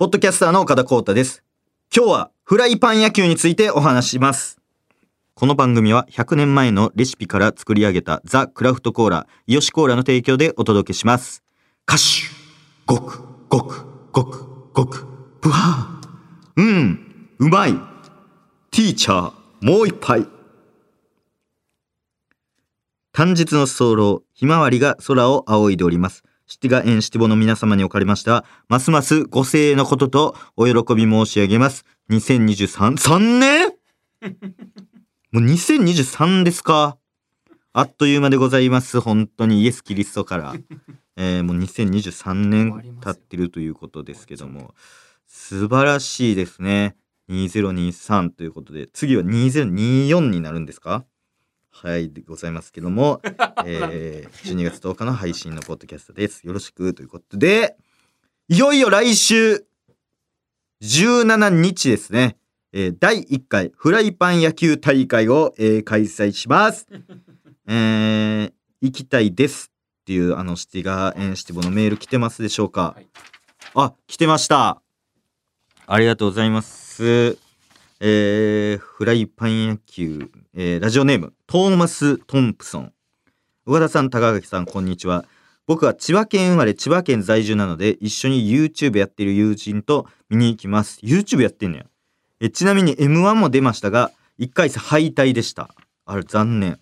ポッドキャスターの岡田光太です。今日はフライパン野球についてお話します。この番組は100年前のレシピから作り上げたザ・クラフトコーラ、イヨシコーラの提供でお届けします。歌手ごく、ごく、ごく、ごく、ブワーうん、うまいティーチャー、もう一杯短日の早漏、ひまわりが空を仰いでおります。シティガエンシティボの皆様におかれましては、ますますご声援のこととお喜び申し上げます。2023、3年？もう2023ですか？あっという間でございます。本当にイエス・キリストから。えーもう2023年経ってるということですけども、素晴らしいですね。2023ということで、次は2024になるんですか？はい、でございますけども、えー、12月10日の配信のポッドキャストです。よろしくということで、いよいよ来週、17日ですね、えー第1回フライパン野球大会を、えー開催します。えー行きたいですっていうあのシティガーエンシティボのメール来てますでしょうか、はいあ、来てました。ありがとうございます。えーフライパン野球、えーラジオネーム、トーマス・トンプソン。岡田さん、高垣さん、こんにちは。僕は千葉県生まれ、千葉県在住なので、一緒に YouTube やってる友人と見に行きます。YouTube やってんねや。えちなみに M1 も出ましたが、1回戦敗退でした。あれ、残念。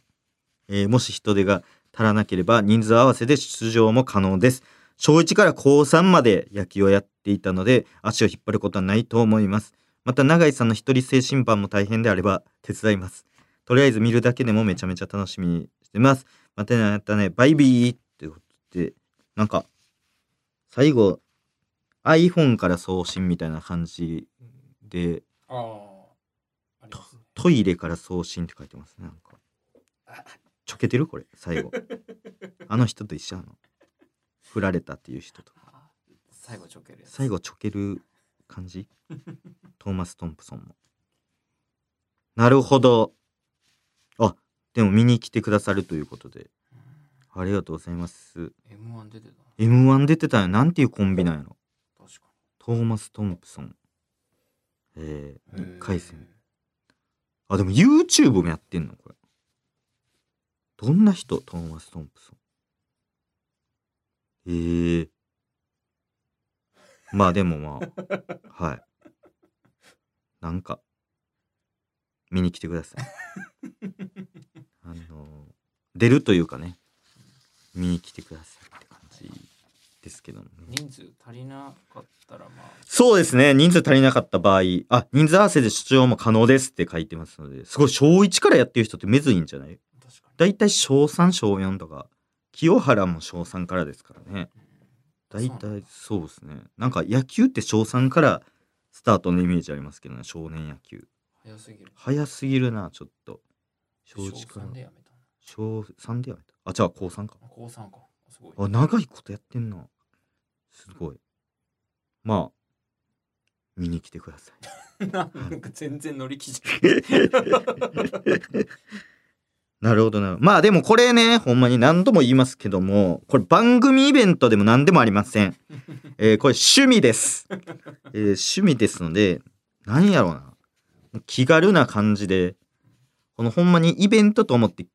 えーもし人手が足らなければ人数合わせで出場も可能です。小1から高3まで野球をやっていたので足を引っ張ることはないと思います。また永井さんの一人制審判も大変であれば手伝います。とりあえず見るだけでもめちゃめちゃ楽しみにしてます。またね、またね、バイビーってことで、なんか、最後、iPhone から送信みたいな感じで、ねトイレから送信って書いてますね。なんか。ちょけてるこれ、最後。あの人と一緒なの。振られたっていう人と。あー最後ちょける。最後ちょける感じ？トーマス・トンプソンも。なるほど。あ、でも見に来てくださるということで。ありがとうございます。M1 出てた。M1 出てたよ。なんていうコンビなんやろ？確かトーマス・トンプソン。えー、に。1回戦。あ、でも YouTube もやってんの？これ。どんな人？トーマス・トンプソン。えー。まあでもまあ、はい。なんか、見に来てください。あの、出るというかね、見に来てくださいって感じですけどもね。人数足りなかったらまあ。そうですね。人数足りなかった場合、あ、人数合わせで出場も可能ですって書いてますので、すごい小1からやってる人ってめずいんじゃない？確かだいたい小3、小4とか、清原も小3からですからね。だいたいそうですね。なんか野球って小3からスタートのイメージありますけどね、少年野球。に。早すぎる。早すぎるな、ちょっと。小1から小三。でやめた小3でやめた。あ、じゃあ高3か。な。高3か。すごい。あ、長いことやってんな。すごい。まあ、見に来てください。なんか全然乗り気じな るほどな。まあでもこれね、ほんまに何度も言いますけども、これ番組イベントでも何でもありません。えーこれ趣味です。えー趣味ですので、何やろうな。気軽な感じで、このほんまにイベントと思って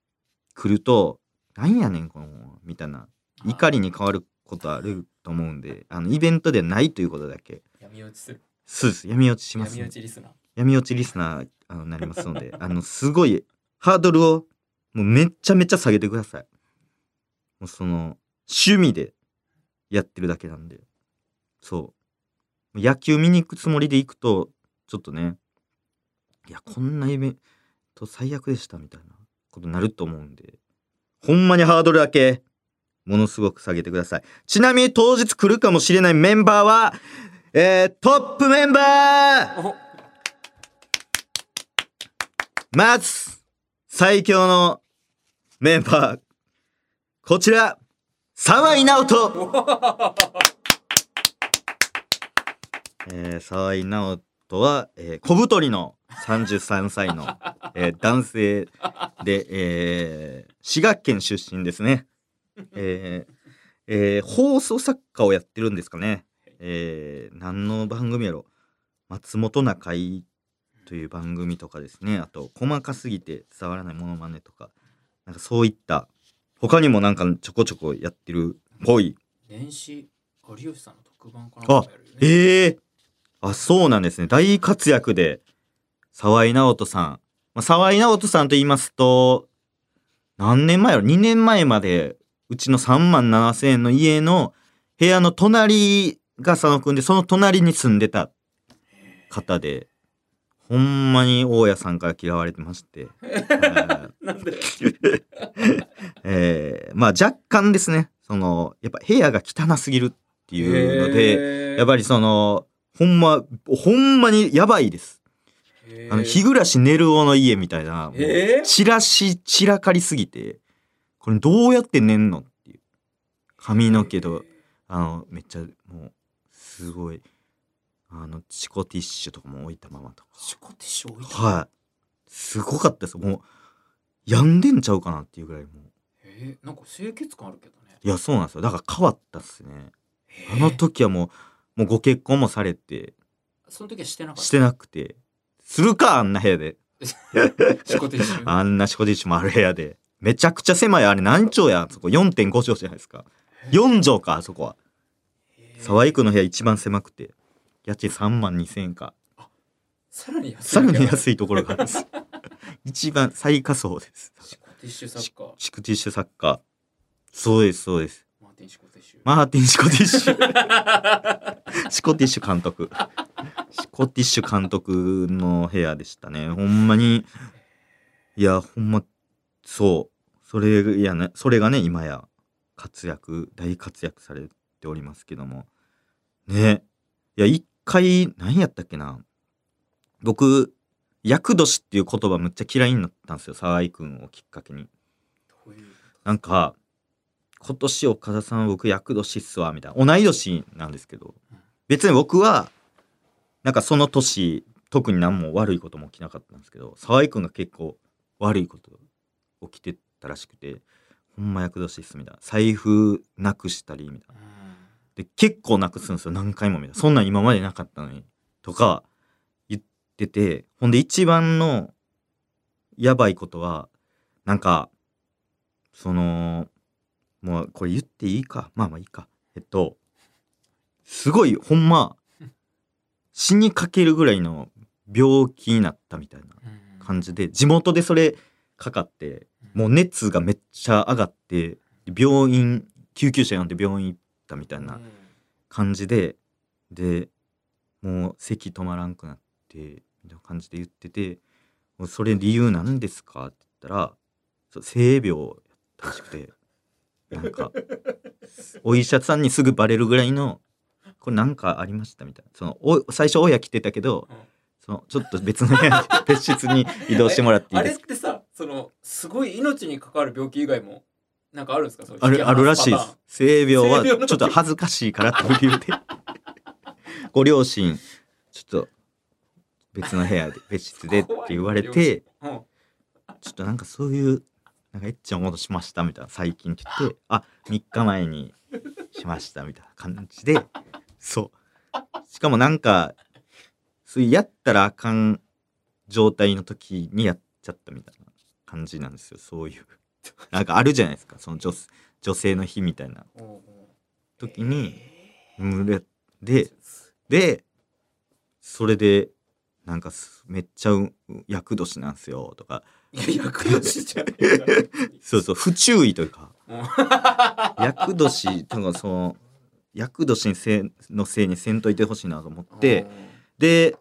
来ると、なんやねん、この、みたいな、怒りに変わることあると思うんで、あの、イベントではないということだけ。闇落ちする。そうです。闇落ちします、闇落ちリスナー。闇落ちリスナーあのなりますのであのすごいハードルをもうめっちゃめちゃ下げてください。もうその趣味でやってるだけなんで。そう。野球見に行くつもりで行くとちょっとねいやこんなイベント最悪でしたみたいなことになると思うんで。ほんまにハードルだけものすごく下げてください。ちなみに当日来るかもしれないメンバーはえー、トップメンバー！おまず、最強のメンバー、こちら、沢井直人えー、沢井直人は、えー小太りの33歳の、えー男性で、えー滋賀県出身ですね。えーえー放送作家をやってるんですかね。えー、何の番組やろ松本中井という番組とかですねあと細かすぎて伝わらないモノマネとかなんかそういった他にもなんかちょこちょこやってるっぽい。年始有吉さんの特番かなんかもやるよね。ええ。あそうなんですね。大活躍で沢井直人さん、まあ、沢井直人さんと言いますと何年前やろ？2年前までうちの3万7千円の家の部屋の隣が佐野くんでその隣に住んでた方でほんまに大家さんから嫌われてまして、は いなんで？えーまあ若干ですね。そのやっぱ部屋が汚すぎるっていうので、でやっぱりそのほんまほんまにやばいです。あの日暮らし寝るおの家みたいなもうえー？散らし散らかりすぎてこれどうやって寝んのっていう。髪の毛とあのめっちゃもうすごいあのチコティッシュとかも置いたままとか。シコティッシュ置いたはい。すごかったです。もう病んでんちゃうかなっていうぐらいもう。えーなんか清潔感あるけどね。いやそうなんですよ。だから変わったっすね。え。ーあの時はもうもうご結婚もされて。その時はしてなかった？してなくて。するかあんな部屋で。シコティッシュ？あんなシコディッシュもある部屋で。めちゃくちゃ狭い。あれ何畳やそこ。4.5畳じゃないですか。4畳かあそこは。え。ー沢井区の部屋一番狭くて家賃3万2千円か。さらに安いさらにい安いところがあるんです。一番最下層です。シコティッシュサッカーシコティッシュサッカーそうですそうです。マーティンシコティッシュ。マーティン・シコティッシュ。シコティッシュ監督。シコティッシュ監督の部屋でしたね。ほんまに。いやほんまそう。それやね。それがね今や活躍大活躍されておりますけども。ね。いや一回何やったっけな。僕厄年っていう言葉むっちゃ嫌いになったんですよ沢井くんをきっかけに。なんか今年岡田さん僕厄年っすわみたいな。同い年なんですけど。うん。別に僕はなんかその年特に何も悪いことも起きなかったんですけど沢井君が結構悪いこと起きてたらしくてほんま厄年っすみたいな。財布なくしたりみたいな。うんで結構なくすんですよ。何回もみた。いなそんなん今までなかったのに。とか言ってて。ほんで一番のやばいことはなんかそのもうこれ言っていいか？まあまあいいか。えっとすごいほんま死にかけるぐらいの病気になったみたいな感じで地元でそれかかってもう熱がめっちゃ上がって病院救急車呼んで病院行ったみたいなうん。感じででもう咳止まらんくなってみたいな感じで言ってて「もうそれ理由なんですか?」って言ったらそう性病やったらしくてなんか お医者さんにすぐバレるぐらいの「これなんかありました」みたいな。そのお最初親来てたけどうん。そのちょっと別の部屋に別室に移動してもらっていいあですか？れってさそのすごい命に関わる病気以外もなんかあるんですか？あるあるらしいです。性病はちょっと恥ずかしいからという理由で。ご両親ちょっと別の部屋で 別室でって言われてうん。ちょっとなんかそういうなんかエッチなものしましたみたいな最近って言ってあ3日前にしましたみたいな感じでそう。しかもなんかそういうやったらあかん状態の時にやっちゃったみたいな感じなんですよそういうなんかあるじゃないですか。その女女性の日みたいな。時にえ群れーででそれでなんかすめっちゃう厄年なんすよとか。いや役年じゃそうそう不注意というか。うん厄年とかその厄年にせのせいにせんといてほしいなと思ってで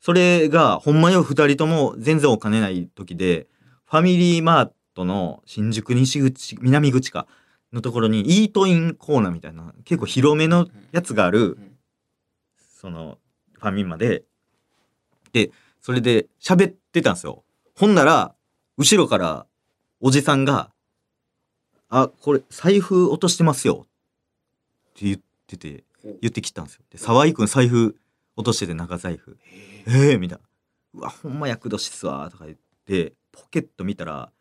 それがほんまよ2人とも全然お金ない時でファミリーマートの新宿西口南口かのところにイートインコーナーみたいな結構広めのやつがあるうん。そのファミマで。でそれで喋ってたんですよ。ほんなら後ろからおじさんが「あこれ財布落としてますよ」って言ってて言ってきたんですよ。で沢井君財布落としてて長財布。えー。えー、みたいな「うわほんま厄年っすわ」とか言ってポケット見たら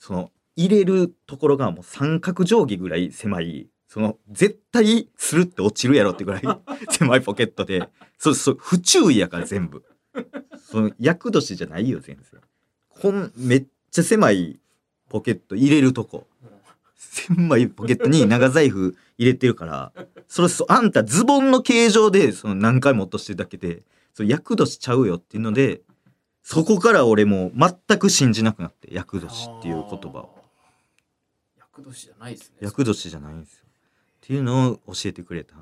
その入れるところがもう三角定規ぐらい狭いその絶対するって落ちるやろってぐらい 狭いポケットでそうそう不注意やから全部。その厄年じゃないよ全然。こんめっちゃ狭いポケット入れるとこ。狭いポケットに長財布入れてるからそれそあんたズボンの形状でその何回も落としてるだけでそれ厄年ちゃうよっていうのでそこから俺もう全く信じなくなって厄年っていう言葉を。厄年じゃないですね。厄年じゃないんですよ。っていうのを教えてくれた。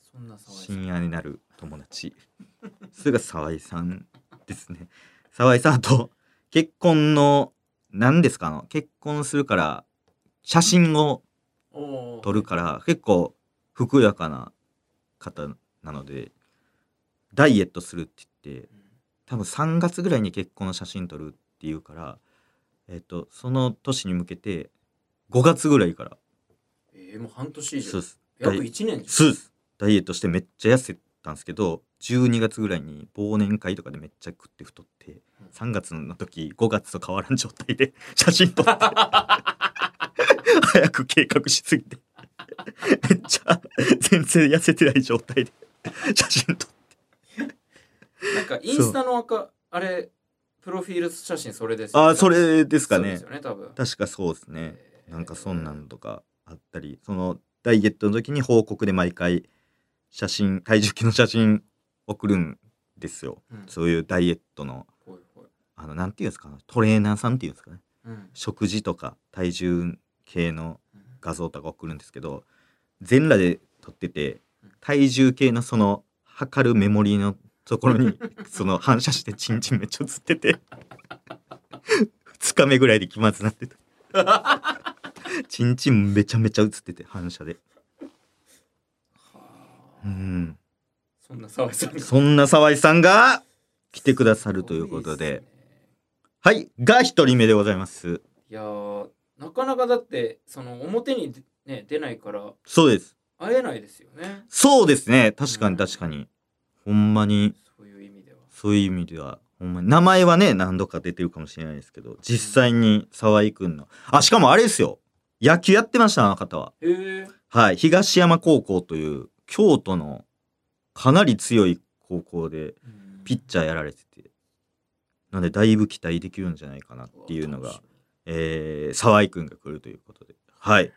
そんな深夜になる友達。それが沢井さんですね。沢井さんと結婚の何ですか？あの結婚するから写真を撮るから結構ふくやかな方なのでダイエットするって言ってうん多分3月ぐらいに結婚の写真撮るっていうからえっとその年に向けて5月ぐらいから。えー、もう半年以上。そうです。約1年す。ダイエットしてめっちゃ痩せたんですけど12月ぐらいに忘年会とかでめっちゃ食って太って3月の時5月と変わらん状態で 写真撮って早く計画しすぎてめっちゃ全然痩せてない状態で 写真撮ってなんかインスタの赤あれプロフィール写真それですよああそれですかね。ね確かそうですね。えー。なんかそんなんとかあったりそのダイエットの時に報告で毎回写真体重計の写真送るんですよ。うん。そういうダイエットのあのなんていうんですかトレーナーさんっていうんですかね。うん。食事とか体重計のうん。画像とか送るんですけど全裸で撮ってて体重計のその測るメモリーのところにその反射してチンチンめっちゃ映ってて2日目ぐらいで気まずなってた。チンチンめちゃめちゃ映ってて反射で。はあうん。そんな沢井さんが。そんな沢井さんが来てくださるということで。はいが一人目でございます。いやーなかなかだってその表にね出ないからそうです。会えないですよね。そうですね。確かに確かにほんまに。そういう意味では。そういう意味ではほんまに。名前はね何度か出てるかもしれないですけど実際に沢井くんの。あしかもあれですよ。野球やってましたあの方は。はい。東山高校という京都のかなり強い高校でピッチャーやられてて。なんでだいぶ期待できるんじゃないかなっていうのがえー、沢井くんが来るということで。はい。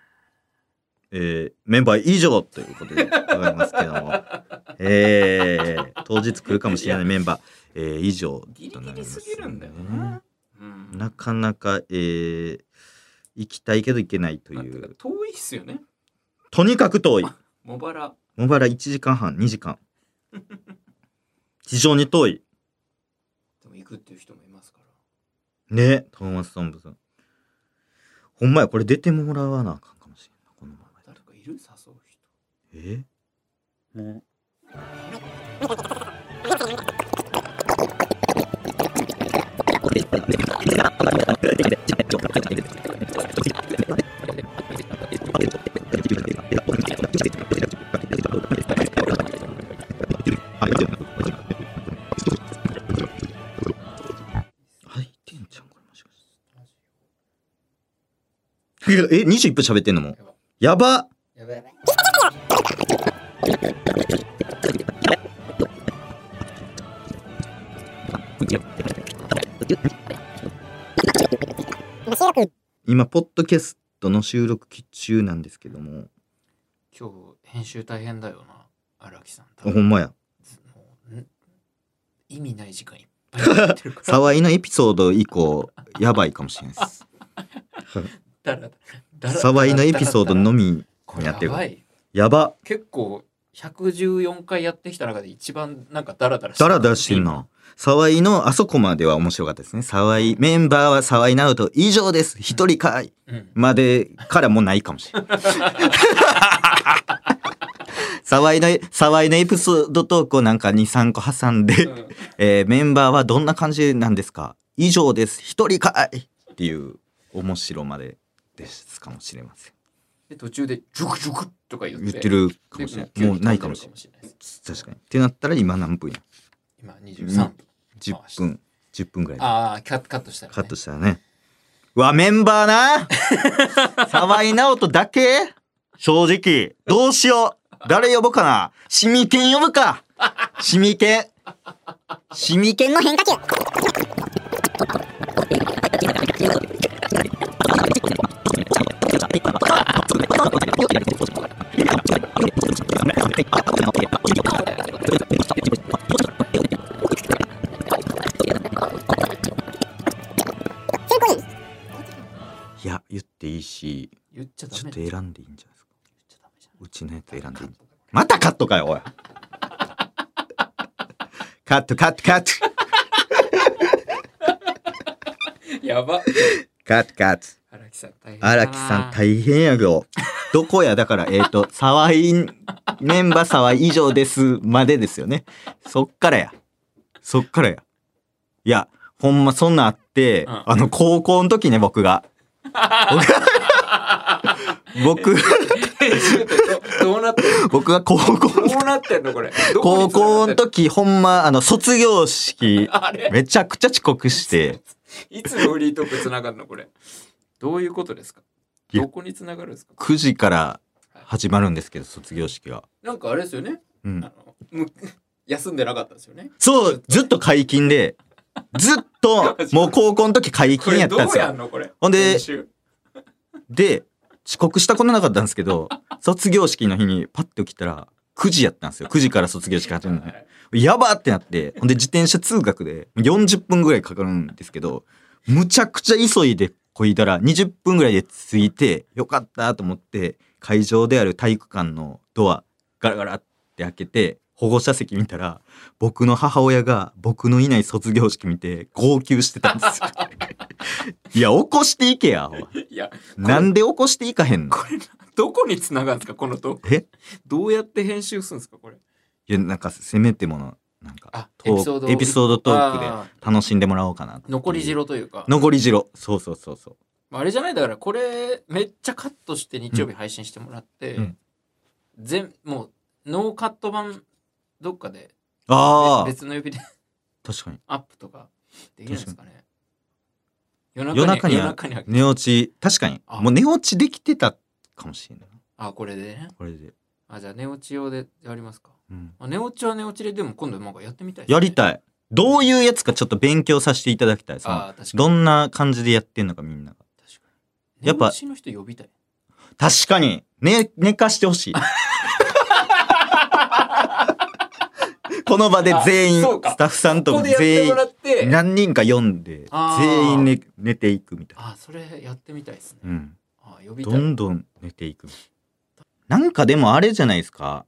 えー、メンバー以上ということでございますけども えー、当日来るかもしれないメンバー、えー、以上ギリギリとなりますすぎるんだよな、うん、なかなか、えー、行きたいけど行けないという。遠いっすよね。とにかく遠い。茂原。茂原1時間半2時間。非常に遠い。でも行くっていう人もいますから。ねトーマス・トンプソン。ほんまやこれ出てもらわなあかんかもしれんなこのままや誰かいる？誘う人。え？もえ21分喋ってんのも。やば。やべえ今ポッドキャストの収録中なんですけども。今日編集大変だよな荒木さん。あほんまや。意味ない時間いっぱいやってるから。沢井のエピソード以降やばいかもしれないです沢井のエピソードのみやってるやばいやば結構114回やってきた中で一番なんかダラダラダラダラしてるな沢井のあそこまでは面白かったですね。沢井メンバーは沢井直人。以上です一人かいうん。までからもうないかもしれない。沢井の沢井のエピソードトークをなんか23個挟んで、うん。えーメンバーはどんな感じなんですか。以上です。一人かいっていう面白までですかもしれません。で途中でジュクジュクとか言って言ってるかもしれない。でもうないかもしれない。確かに。ってなったら今何分や今23分10分。10分ぐらいで。ああカッカットしたら、ね、カットしたらね。うわメンバーな？沢井直人だけ？正直。どうしよう。誰呼ぼうかな？シミケン呼ぶか。シミケン。シミケンの変化球いや、言っていいし、言っちゃダちょメっと選んでいいんじゃないですか。言っちゃダメじゃんうちのやつ選んでいい。またカットかよ、おい。カット、カット、カット。やばカット、カット。荒木さん大変だな荒木さん大変やよ。どこや？だから、えっ、ー、と、沢井、メンバー沢井以上ですまでですよね。そっからや。そっからや。いや、ほんまそんなんあって、うん。あの、高校の時ね、僕が。僕、どどうなってんの？僕が高校、どうなってんのこれ？どこ高校の？時、ほんま、あの、卒業式、めちゃくちゃ遅刻して、いつのフリートークつながるのこれ？どういうことですか？どこにつながるんですか？9時から始まるんですけど、卒業式が。なんかあれですよねうんあ。のむ 休んでなかったですよねそう、ずっと解禁で、ずっと、もう高校の時解こ禁やったんですよ。やんのこれ？ほんでで、遅刻したことなかったんですけど、卒業式の日にパッと起きたら、9時やったんですよ。9時から卒業式始まるのね。やばーってなって、ほんで自転車通学で40分ぐらいかかるんですけど、むちゃくちゃ急いでこいだら20分ぐらいで着いて、よかったと思って、会場である体育館のドア、ガラガラって開けて、保護者席見たら、僕の母親が僕のいない卒業式見て号泣してたんですよ。いや、起こしていけや。おいいやなんで起こしていかへんの？これどこにつながるんですかこのトーク？え？どうやって編集するんですかこれ？いや、なんかせめてもの、なんかエピソードエピソードトークであ楽しんでもらおうかな。残り汁というか残り汁。そうそうそうそう。あれじゃない？だからこれめっちゃカットして日曜日配信してもらって、うん全もうノーカット版どっかでああ、別の指で確かに。アップとかできるんですかね？夜夜中に夜中に寝落ち、確かに。あもう寝落ちできてたかもしれないな。あこれでねこれで。あじゃあ寝落ち用でやりますか、うん。あ、寝落ちは寝落ちででも今度なんかやってみたいですね、やりたい。どういうやつかちょっと勉強させていただきたい。そのあー確かに。どんな感じでやってんのかみんなが。確かに。やっぱ寝落ちの人呼びたい。確かに。寝、寝かしてほしい。この場で全員、あそうか。スタッフさんとここでやって全員もらって。何人か読んであー。全員寝寝ていくみたいな、あそれやってみたいですね、うん、あ呼びたい。どんどん寝ていく。なんかでもあれじゃないですか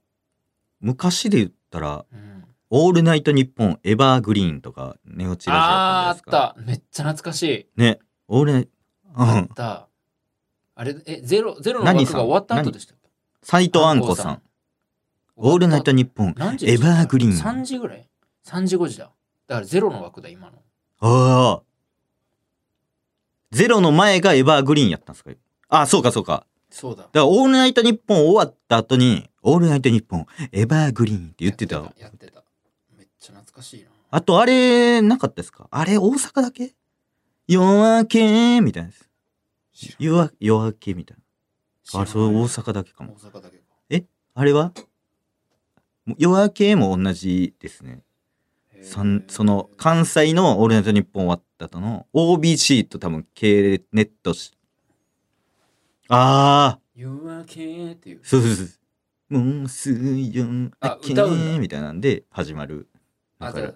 昔で言ったらうん「オールナイトニッポンエバーグリーン」とか寝落ちラジオあったじゃないですか。た。めっちゃ懐かしい。ね。オールナイトうあっんた。あれえゼロゼロの枠が終わった後でしたっけ？斎藤あんこさん「オールナイトニッポンエバーグリーン。3時ぐらい？3時5時だ。だからゼロの枠だ今の」ああゼロの前がエバーグリーンやったんですか？あそうかそうか。そうだ。だから、オールナイトニッポン終わった後に、オールナイトニッポン、エバーグリーンって言ってた。やってた。やってた。めっちゃ懐かしいな。あと、あれ、なかったですか？あれ、大阪だけ？夜明けみたいなやつ。知らん。夜夜明けみたいな。あれ、それ大大阪だけかも。阪だけか。あれは？夜明けも同じですね。そんその、関西のオールナイトニッポン終わった後の OBC と多分系ネットし、ああ、夜明けっていう。そうそうそう。もうすぐ夜明あけ歌うんだみたいなんで始まる。だから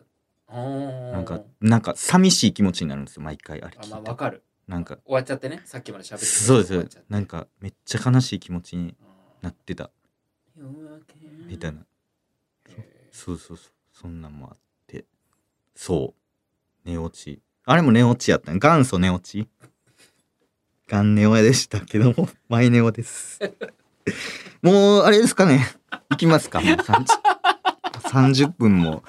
なんか、なんか寂しい気持ちになるんですよ、毎回あれあ聞いあわかるなんか、終わっちゃってねさっきまで喋ってたそうですよ終わっちゃって。なんか、めっちゃ悲しい気持ちにあなってた。みたいな。へそうそうそう。そんなんもあって。そう。寝落ち。あれも寝落ちやったね。元祖寝落ち元ネオでしたけども、マイネオです。もう、あれですかね。行きますかもう 30, 30分も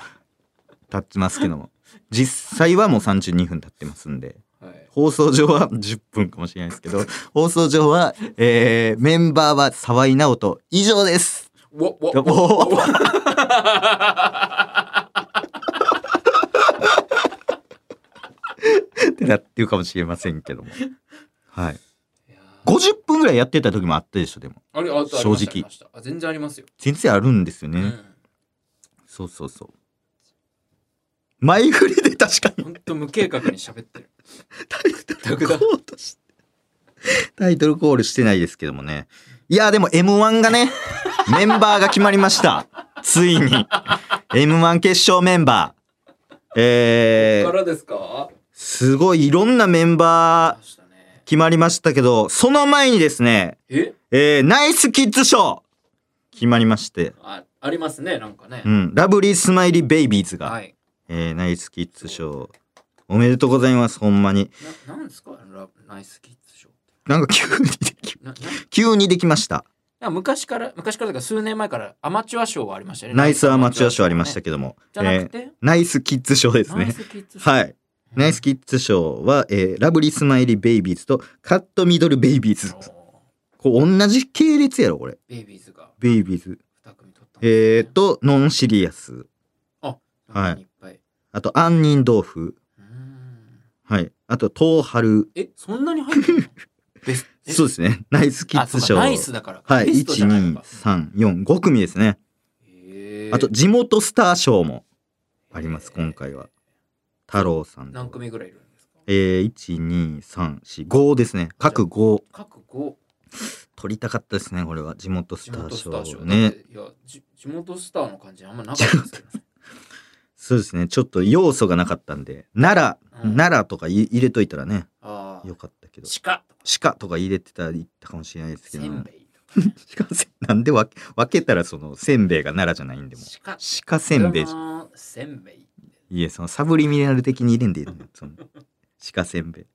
経ってますけども。実際はもう32分経ってますんで。ーはい放送上は10分かもしれないですけど、放送上は、えー、メンバーは沢井直人以上です。ってなってるかもしれませんけども。はい。いや50分ぐらいやってた時もあったでしょでも。あれあとあり正直。あ全然ありますよ。全然あるんですよね、うん。そうそうそう。前振りで確かに。ほんと無計画に喋ってる。タイトルコールしタイトルコールしてないですけどもね。いやでも m 1がねメンバーが決まりました。ついに。m 1決勝メンバー。えー、からですか？すごいいろんなメンバー。決まりましたけどその前にですねえ？えー、ナイスキッズ賞決まりまして、あありますね、なんかね。う。ん、ラブリースマイリーベイビーズが、はい。えー、ナイスキッズ賞おめでとうございますほんまに。ななんですか？ラナイスキッズ賞って。なんか急にでき急にできました。昔から、昔から数年前からアマチュア賞はありましたよね。ナイスアマチュア賞ありましたけども、じゃなくえーて、ナイスキッズ賞ですナイねスキッズ賞。はいナイスキッズ賞は、えー、ラブリースマイリーベイビーズとカットミドルベイビーズ。こう同じ系列やろこれ。ベイビーズが。ベイビーズ。2組取っー、とノンシリアス。はい。いっぱい。あと杏仁豆腐。はい。あと東春え、そんなに入ってる そうですね。ナイスキッズ賞ナイスだから。はい。ベストじゃないのか12345組ですね。あと地元スター賞もあります今回は太郎さんと。何組ぐらいいるんですか？えー、12345ですね。各5各5取りたかったですねこれは。地元ス地ター元スター賞賞ねいやじ地元スターの感じあんまなかったですけどね。そうですね。ちょっと要素がなかったんで。奈良、うん。奈良とかい入れといたらねよかったけど。鹿鹿とか入れてたらいったかもしれないですけど。せんべいとか鹿せなんで分け分けたらそのせんべいが奈良じゃないんでも鹿。鹿せんべいせんべいいえそのサブリミナル的に入れんでいいの その鹿せんべい。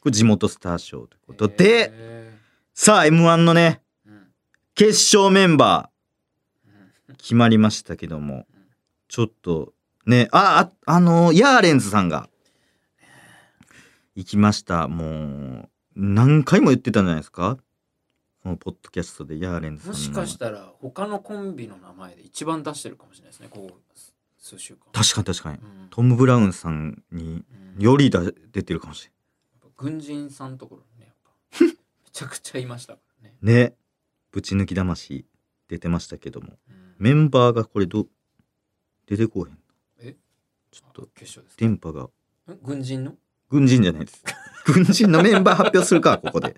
これ地元スター賞ということで。へさあ m 1のねーうん。決勝メンバうん。ー決まりましたけども。ちょっとねあああのヤーレンズさんが。行きました。もう何回も言ってたんじゃないですか？このポッドキャストでヤーレンズさんの。もしかしたら他のコンビの名前で一番出してるかもしれないですねここ。数週間確かに確かに。うん。トム・ブラウンさんにうんよりだ出てるかもしれ軍人さんのところにねやっぱ。めちゃくちゃいましたね、ないね。ぶち抜き魂出てましたけども。うん。メンバーがこれど出てこうへんえ？ちょっと電波が。ん軍人の？軍人じゃないです。軍人のメンバー発表するか、ここで。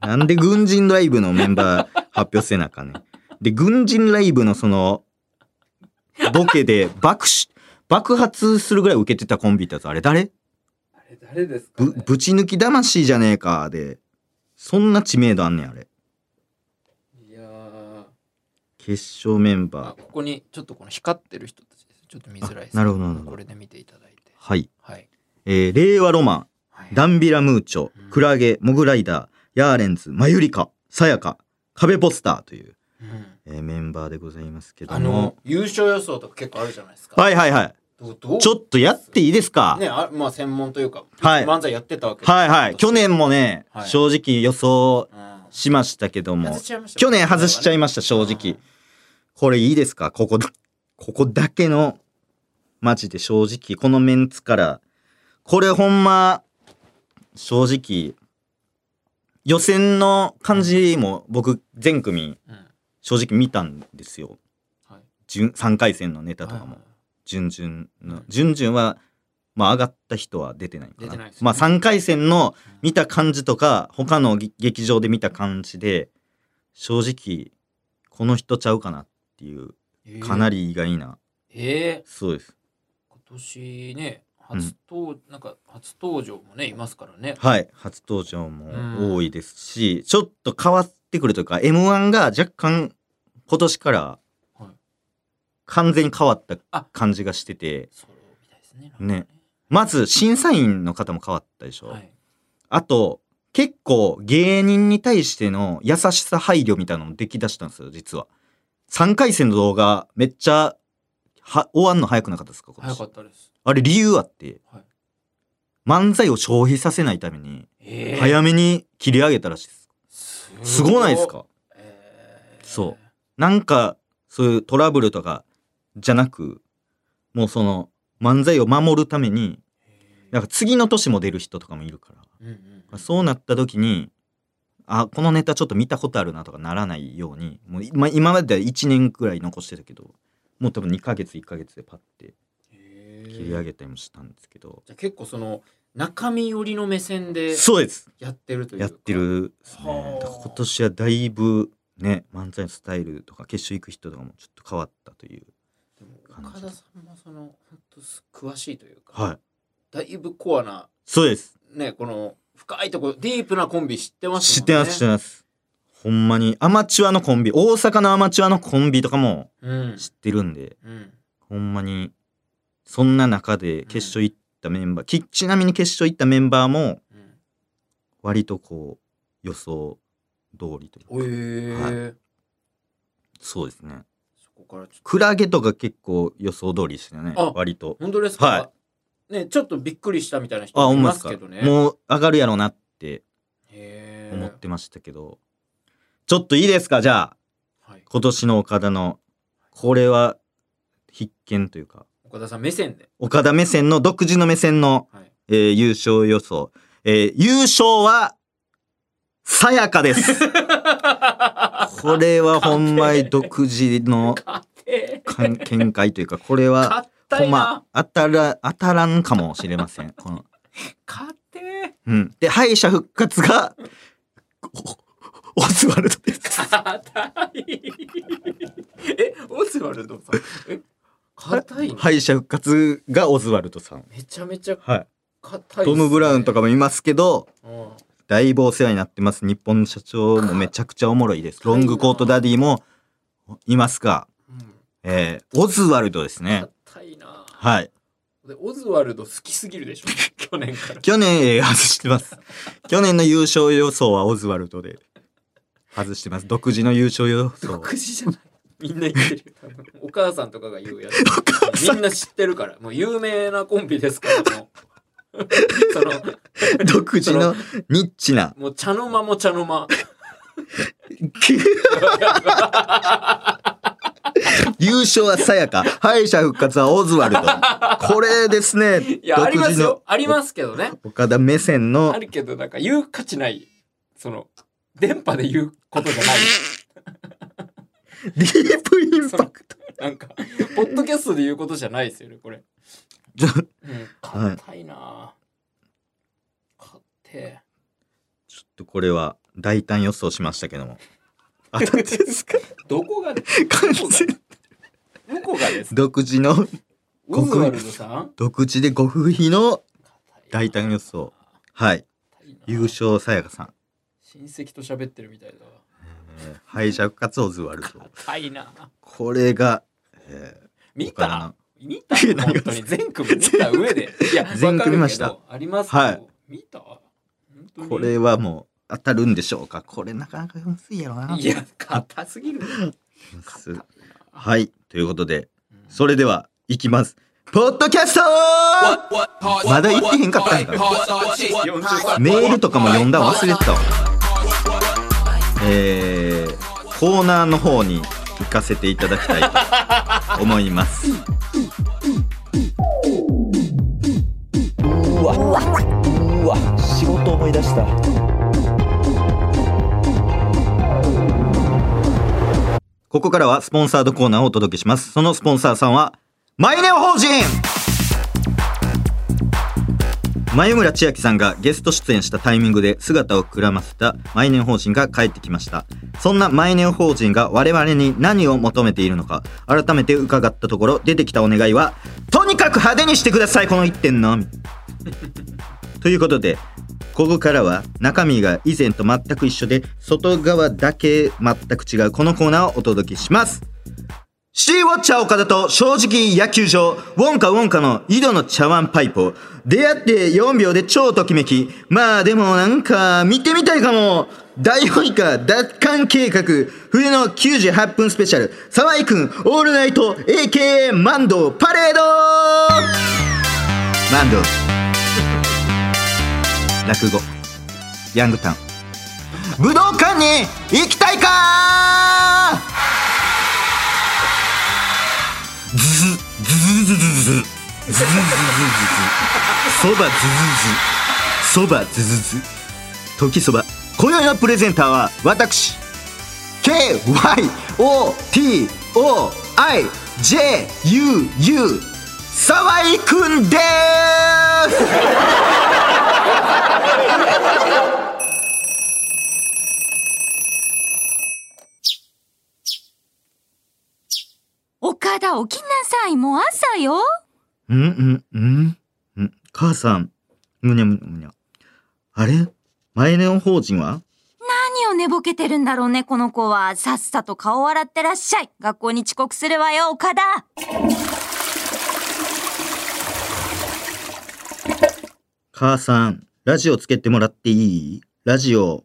なんで軍人ライブのメンバー発表せなあかんねん。で、軍人ライブのその、ボケで爆し、爆発するぐらい受けてたコンビってやつ、あれ誰？あれ誰ですか、ね、ぶ、ぶち抜き魂じゃねえか、で。そんな知名度あんねん、あれ。いやー。決勝メンあバー。ここにちょっとこの光ってる人たちです。ちょっと見づらいです。あなるほどなるほど。これで見ていただいて。はい。はい、えー、令和ロマン、はい、ダンビラムーチョうん、クラゲ、モグライダー、ヤーレンズ、マユリカ、サヤカ、壁ポスターという、うんえーメンバーでございますけどあもの。優勝予想とか結構あるじゃないですか。はいはいはい。どうどうちょっとやっていいですか、ねあまあ専門というか、はい。漫才やってたわけはいはい。去年もね、はい。正直予想うんしましたけども。外し、ちゃいました去年外しちゃいました、正直。これいいですか？ここ、ここだけの、マジで正直、このメンツから、これほんま、正直、予選の感じも僕、全組、うん正直見たんですよ。はい。準3回戦のネタとかも。準々の。準々はまあ上がった人は出てないのかな。ね。まあ3回戦の見た感じとか他のぎ劇場で見た感じで正直この人ちゃうかなっていうえー。かなり意外な、えー。そうです。今年ね初登、なんか初登場もねいますからね。はい。初登場うん。も多いですし、ちょっと変わってくるというか m 1が若干今年からはい。完全に変わったあ感じがしてていねね。まず審査員の方も変わったでしょ、はい。あと、結構芸人に対しての優しさ配慮みたいなのもできだしたんですよ、実は。3回戦の動画、めっちゃ、は、終わんの早くなかったですか早かったです。あれ理由あって、はい。漫才を消費させないために、えー。早めに切り上げたらしいです。すすごないですか？えー。そう。なんか、そういうトラブルとか、じゃなく、もうその、漫才を守るために、なんか次の年も出る人とかもいるから。うんうんうん。そうなった時にあこのネタちょっと見たことあるなとかならないようにもう今今までは1年くらい残してたけどもう多分2ヶ月1ヶ月でパッてへ切り上げたりもしたんですけど、じゃあ結構その中身寄りの目線でそうです。やってるというか。やってるですね。今年はだいぶね漫才のスタイルとか決勝行く人とかもちょっと変わったという岡田さんもその本当詳しいというか、はい。だいぶコアなそうです。ねこの深いところディープなコンビ知ってますね。知ってます知ってますほんまにアマチュアのコンビ大阪のアマチュアのコンビとかもうん。知ってるんでうん。ほんまにそんな中で決勝行ったメンバー、きちなみに決勝行ったメンバーもうん。割とこう予想通りというかおえー。そうですね。クラゲとか結構予想通りでしたよねあ割と。本当ですか、はねちょっとびっくりしたみたいなあ人もいますけどね。もう上がるやろうなって思ってましたけど、ちょっといいですか？じゃあはい、今年の岡田のこれは必見というか。岡田さん目線で、岡田目線の独自の目線の、はい、えー優勝予想、えー優勝はさやかです。これはほんまに独自の見解というかこれはほんま当たら当たらんかもしれません。この。勝てうん。で、敗者復活が、おオズワルドです。硬いえオズワルドさん？え硬いの？敗者復活がオズワルドさん。めちゃめちゃはい。硬いトム・ブラウンとかもいますけど、うんだいぶお世話になってます。日本の社長もめちゃくちゃおもろいです。ロングコートダディもいますが、うんえー、オズワルドですね。硬いなはい。でオズワルド好きすぎるでしょ？去年から去年、えー外してます。去年の優勝予想はオズワルドで外してます。独自の優勝予想独。自じゃないみんな言ってるお母さんとかが言うやつみんな知ってるからもう有名なコンビですからもう その独自のニッチな。もう茶の間も茶の間 優勝はさやか、敗者復活はオズワルド。これですね。いやありますよありす。ますけどね岡田目線のあるけどなんか言う価値ないその電波で言うことじゃない。ディープインパクト。なんかポッドキャストで言うことじゃないですよねこれ。ちょうん。硬いな。硬ってちょっとこれは大胆予想しましたけども。当たってですか？どこが完全どこがですか？独自の、オズワルドさん。独自で極秘の大胆予想。はい。優勝さやかさん。親戚と喋ってるみたいだわ。えー敗者復活オズワルド。硬いな。これが、えー見た？岡田の見た？何が本当に。全組見た上で。いや全組見ました。わかるけどありますけど、はい。見た？本当に。これはもう当たるんでしょうか？これなかなかむずいやろな。いや硬すぎるすはい。ということで、うん。それでは、いきます。ポッドキャストまだ言ってへんかったんか40メールとかも読んだん忘れてたわ。えー、コーナーの方に行かせていただきたいと思います。うわ、うわ、仕事思い出した。ここからはスポンサードコーナーをお届けします。そのスポンサーさんは、マイネオ法人前村千秋さんがゲスト出演したタイミングで姿をくらませたマイネオ法人が帰ってきました。そんなマイネオ法人が我々に何を求めているのか、改めて伺ったところ出てきたお願いは、とにかく派手にしてください、この一点のみ。ということで、ここからは中身が以前と全く一緒で、外側だけ全く違うこのコーナーをお届けします。シーウォッチャー岡田と正直野球場、ウォンカウォンカの井戸の茶碗パイプ。出会って4秒で超ときめき。まあでもなんか見てみたいかも。大保以下奪還計画。冬の98分スペシャル。沢井くん、オールナイト、AKA マンド、パレードマンド。落語。ヤングタウン。武道館に行きたいかーズズズ。ズズズ。ズズズ。ズズズ。ズそばズズズ。そばズ。ズズ時そば今宵のプレゼンターは私 KYOTOIJUU 沢井くんです岡田起きなさい。もう朝よ。うんうんうん。うん。母さんむにゃむにゃむにゃあれ？前の法人は？何を寝ぼけてるんだろうねこの子は。さっさと顔洗ってらっしゃい。学校に遅刻するわよ岡田。母さんラジオつけてもらっていい？ラジオ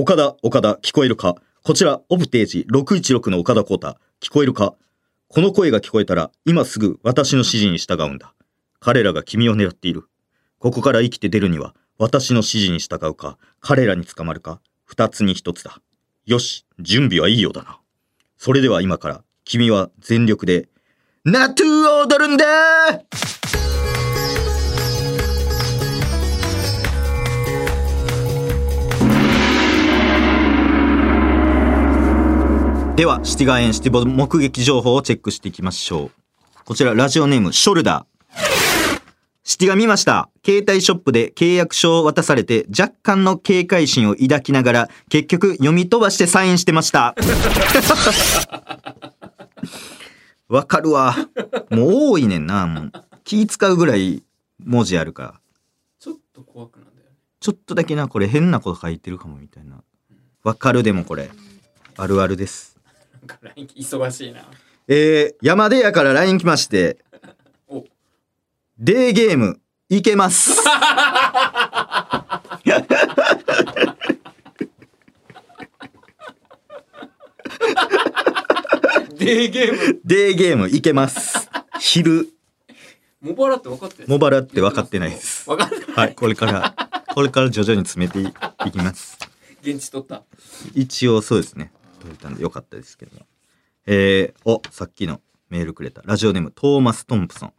岡田岡田聞こえるか？こちらオブテージ616の岡田浩太。聞こえるか？この声が聞こえたら今すぐ私の指示に従うんだ。彼らが君を狙っている。ここから生きて出るには私の指示に従うか彼らに捕まるか二つに一つだ。よし準備はいいようだな。それでは今から君は全力でナトゥーを踊るんだ！ではシティガーエンシティボ目撃情報をチェックしていきましょう。こちらラジオネームショルダー。シティが見ました。携帯ショップで契約書を渡されて若干の警戒心を抱きながら結局読み飛ばしてサインしてました。わかるわ。もう多いねんなもう。気使うぐらい文字あるから。ちょっと怖くなんだよね。ちょっとだけなこれ変なこと書いてるかもみたいな。わかるでもこれ。あるあるですなんか LINE 忙しいな。えー、山出屋から LINE 来ましてお。デーゲームいけます。デーゲーム。デーゲームいけます。昼。モバラって分かってるモバラって分かってないです。分かってない。はいこれからこれから徐々に詰めていいきます。現地取った。一応そうですね取れたんでよかったですけども。えー、おさっきのメールくれた。ラジオネームトーマス・トンプソン。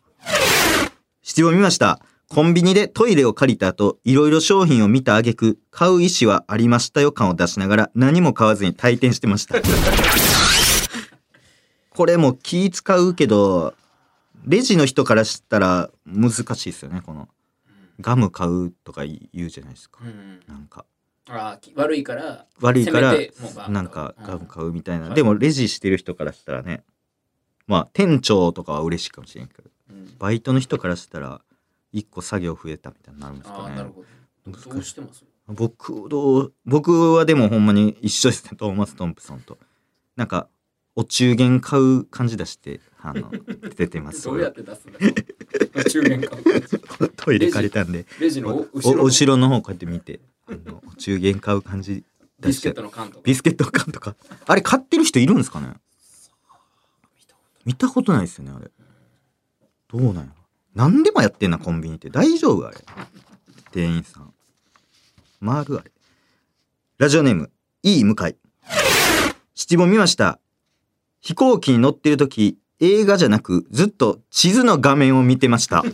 質問見ました。コンビニでトイレを借りた後いろいろ商品を見た挙句買う意思はありましたよ感を出しながら何も買わずに退店してました。これも気使うけどレジの人からしたら難しいですよね。このガム買うとか言うじゃないですか。なんかあ悪いから悪いからなんかガム買うみたいな、はい。でもレジしてる人からしたらねまあ店長とかは嬉しいかもしれんけどうん。バイトの人からしたら一個作業増えたみたいになるんですあかね。あなるほど。どうしてます？僕どう僕はでもほんまに一緒ですねトーマス・トンプソンと。なんかお中元買う感じ出してあの 出てます。どうやって出すんだろう？中元買うトイレ借りたんでレジのお後ろお後ろの方こうやって見てお中元買う感じ。ビスケットの缶とか。ビスケット缶とか。あれ買ってる人いるんですかね？見たことない。ですよねあれ。どうなんやろ。何でもやってんなコンビニって。大丈夫あれ。店員さん。回るあれ。ラジオネームいい向井七本見ました。飛行機に乗ってる時映画じゃなくずっと地図の画面を見てました。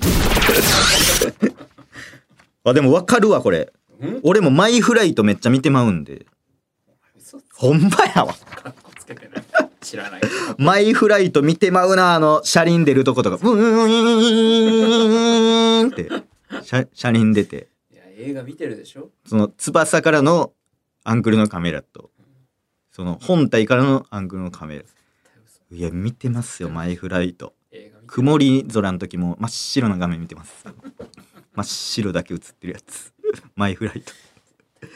あでもわかるわこれ。うん俺もマイフライトめっちゃ見てまうんで。ほんまやわ。知らない。マイフライト見てまうな、あの、車輪出るとことか、ブーンって、車車輪出て、いや映画見てるでしょ？その翼からのアングルのカメラと、その本体からのアングルのカメラ。いや、見てますよ、マイフライト。曇り空の時も真っ白な画面見てます。真っ白だけ映ってるやつ。マイフライト。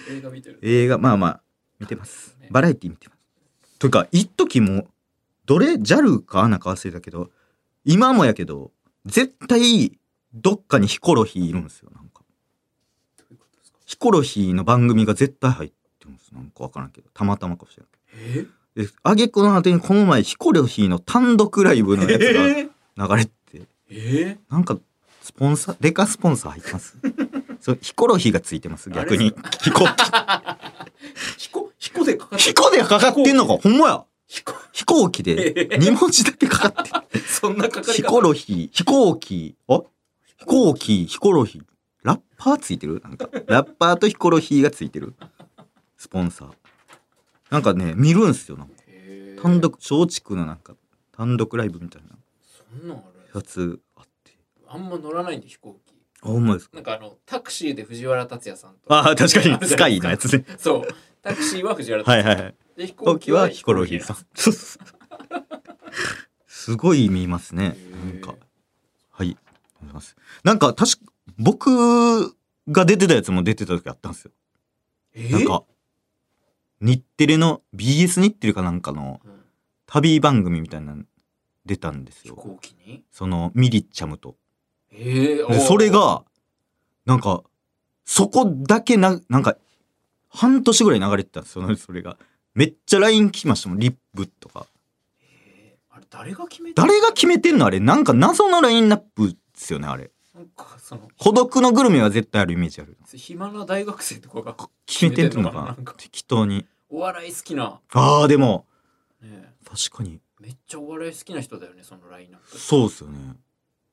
映画見てる映画、まあまあ、見てます。バラエティ見てます。というか、一時も、どれ、JAL かアナか忘れたけど、今もやけど、絶対、どっかにヒコロヒーいるんですよ、なんか。どういうことですか？ヒコロヒーの番組が絶対入ってるんです。なんかわからんけど、たまたまかもしれえ？ない。で、あげくの果てにこの前、ヒコロヒーの単独ライブのやつえ？が流れてて、え？なんか、スポンサー、デカスポンサー入ってます？そう、ヒコロヒーがついてます、逆に。飛行機。彦彦でかかって飛行でかかってんのか？ほんまや。彦飛行機で 2文字だけかかってる。そんなかかり方？ヒコロヒー、飛行機、あ？飛行機ヒコロヒー。ラッパーついてる？なんか。ラッパーとヒコロヒーがついてる？スポンサー。なんかね見るんすよなんか。単独松竹のなんか単独ライブみたいな。そんなんあるやつあんま乗らないんで飛行機。あほんまですか？なんかあのタクシーで藤原竜也さんと。あー確かにスカイのやつね。そう。タクシーは藤原竜也はいはいはい。で飛飛行機はヒコロヒーさんすごい見ますね。なんか。はい。ます。なんか確か僕が出てたやつも出てた時あったんですよ。え？なんか日テレの BS 日テレかなんかのうん。旅番組みたいなの出たんです飛よ行機に？そのミリッチャムとええでそれがなんかそこだけななんか半年ぐらい流れてたんですよ。それが。めっちゃ LINE 来ましたもん。リップとか。えー。あれ誰が決めた誰が決めてんの？あれ。なんか謎のラインナップですよねあれ。なんかその孤独のグルメは絶対あるイメージある。暇な大学生とかが決めてんのかな？適当に。お笑い好きな、あーでも。ね、確かに。めっちゃお笑い好きな人だよねそのラインナップ。そうっすよね。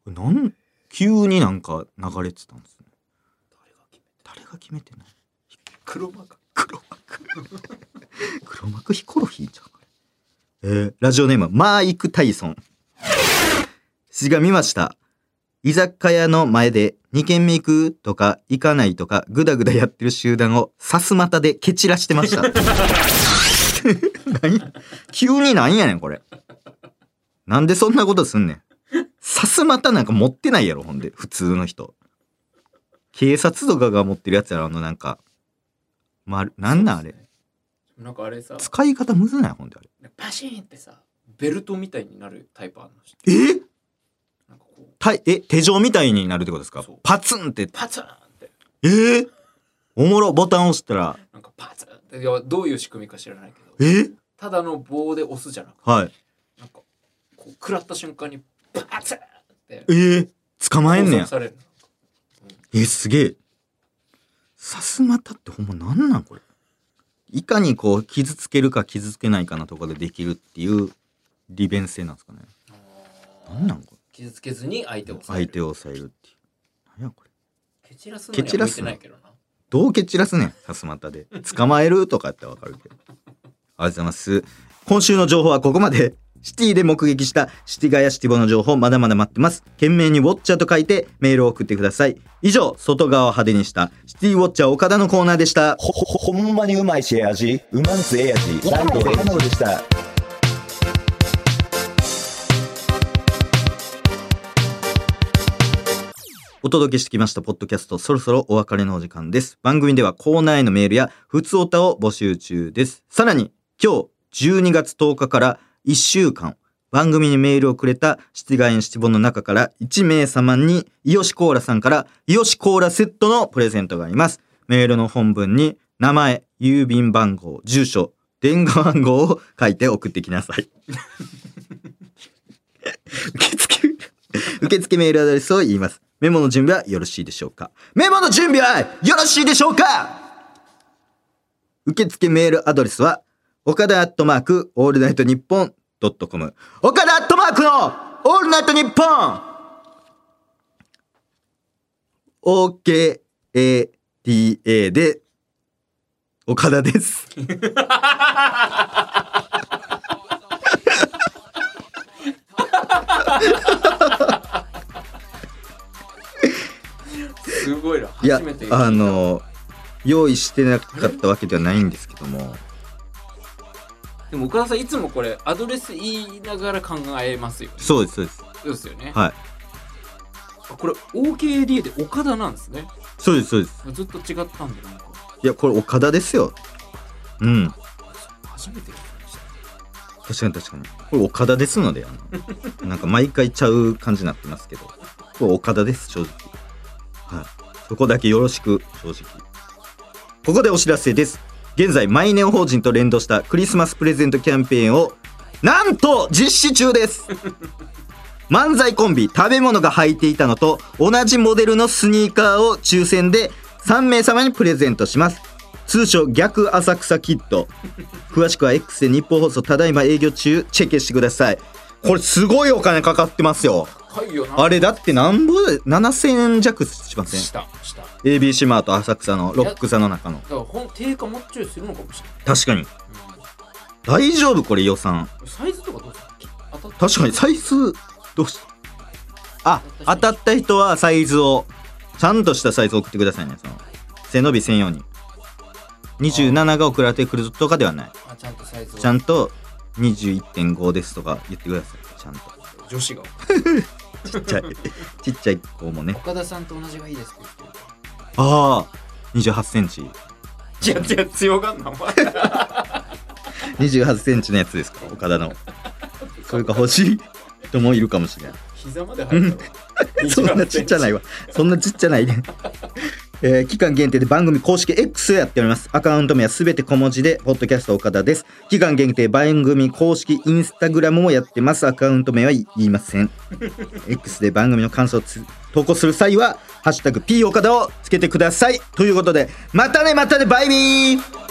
なん急になんか流れてたんですね。誰が決めた誰が決めてんの？黒幕。黒幕。黒幕ヒコロヒーじゃんえー、ラジオネームマーイク・タイソン。詩が見ました。居酒屋の前で2軒目行くとか行かないとかグダグダやってる集団をさすまたで蹴散らしてました。何？急になんやねんこれ。なんでそんなことすんねんさすまたなんか持ってないやろほんで普通の人。警察とかが持ってるやつやろあのなんかまるなんなんあれ。なんかあれさ使い方むずないほんであれ。パシーンってさベルトみたいになるタイプあるのえる？なんかこう。たえ？手錠みたいになるってことですか？そう。パツンって。パツンって。え？ー、おもろボタン押したら。なんかパツンって。いやどういう仕組みか知らないけど。え？ただの棒で押すじゃなくて。はい。なんかこう食らった瞬間にパツンって。えー、捕まえんねや。えすげえ。さすまたってほんまなんなんこれ。いかにこう傷つけるか傷つけないかなとかでできるっていう利便性なんですかね。なんなんこれ。傷つけずに相手を相手を抑えるっていう。なんやこれ。蹴散らすのには向いてないけどな。どう蹴散らすねん。さすまたで。捕まえるとかってわかるけど。ありがとうございます。今週の情報はここまでシティで目撃したシティガヤシティボの情報まだまだ待ってます懸命にウォッチャーと書いてメールを送ってください以上外側を派手にしたシティウォッチャー岡田のコーナーでしたほ、ほ、ほんまにうまいし、ええ味。うまんすええ味。ランドレモンでした。お届けしてきましたポッドキャストそろそろお別れのお時間です番組ではコーナーへのメールや普通おたを募集中ですさらに今日12月10日から1週間番組にメールをくれたシティガインシティボンの中から1名様にイオシコーラさんからイオシコーラセットのプレゼントがあります。メールの本文に名前郵便番号住所電話番号を書いて送ってきなさい。受付受付メールアドレスを言います。メモの準備はよろしいでしょうか？メモの準備はよろしいでしょうか？受付メールアドレスは、岡田アットマークオールナイトニッポンドットコム。岡田アットマークのオールナイトニッポン !OKADA で、岡田です。すごいな。いやあ、の、用意してなかったわけではないんですけども、でも岡田さんいつもこれアドレス言いながら考えますよね。そうです、そうです。そうですよね。はい。あこれ OKD で岡田なんですね。そうです、そうです。ずっと違ったんでなんかいや、これ岡田ですよ。うん。初めて聞きました。確かに確かに。これ岡田ですので、あの なんか毎回ちゃう感じになってますけど、これ岡田です、正直。はい。そこだけよろしく、正直。ここでお知らせです。現在、マイネオ法人と連動したクリスマスプレゼントキャンペーンを、なんと実施中です。漫才コンビ食べ物が履いていたのと同じモデルのスニーカーを抽選で3名様にプレゼントします。通称逆浅草キット詳しくは X で日本放送ただいま営業中。チェックしてください。これすごいお金かかってますよ。あれだってなんぼ？で7000円弱しません？ABC マート浅草のロック座の中の。からほん定価もうちょいするのかもしれない、確かに。大丈夫これ予算。うんサイズとかどうする当たっ確かにサイズどうしたあ当たった人。はサイズをちゃんとしたサイズを送ってくださいねその。背伸び専用に。27が送られてくるとかではない。あちゃんとサイズを。ちゃんと21.5ですとか言ってください。ちゃんと。女子が ちっちゃい。ちっちゃい子もね。岡田さんと同じがいいですって言ってああ28センチるいやいや強がんなお前28センチのやつですか岡田のそれか欲しい人もいるかもしれない膝まで入ったの そんなちっちゃないわ。そんなちっちゃないね。えー期間限定で番組公式 X をやっております。アカウント名はすべて小文字で、ポッドキャスト岡田です。期間限定番組公式インスタグラムもやってます。アカウント名は言いません。X で番組の感想をつ投稿する際は、ハッシュタグ P 岡田をつけてください。ということで、またねまたねバイビー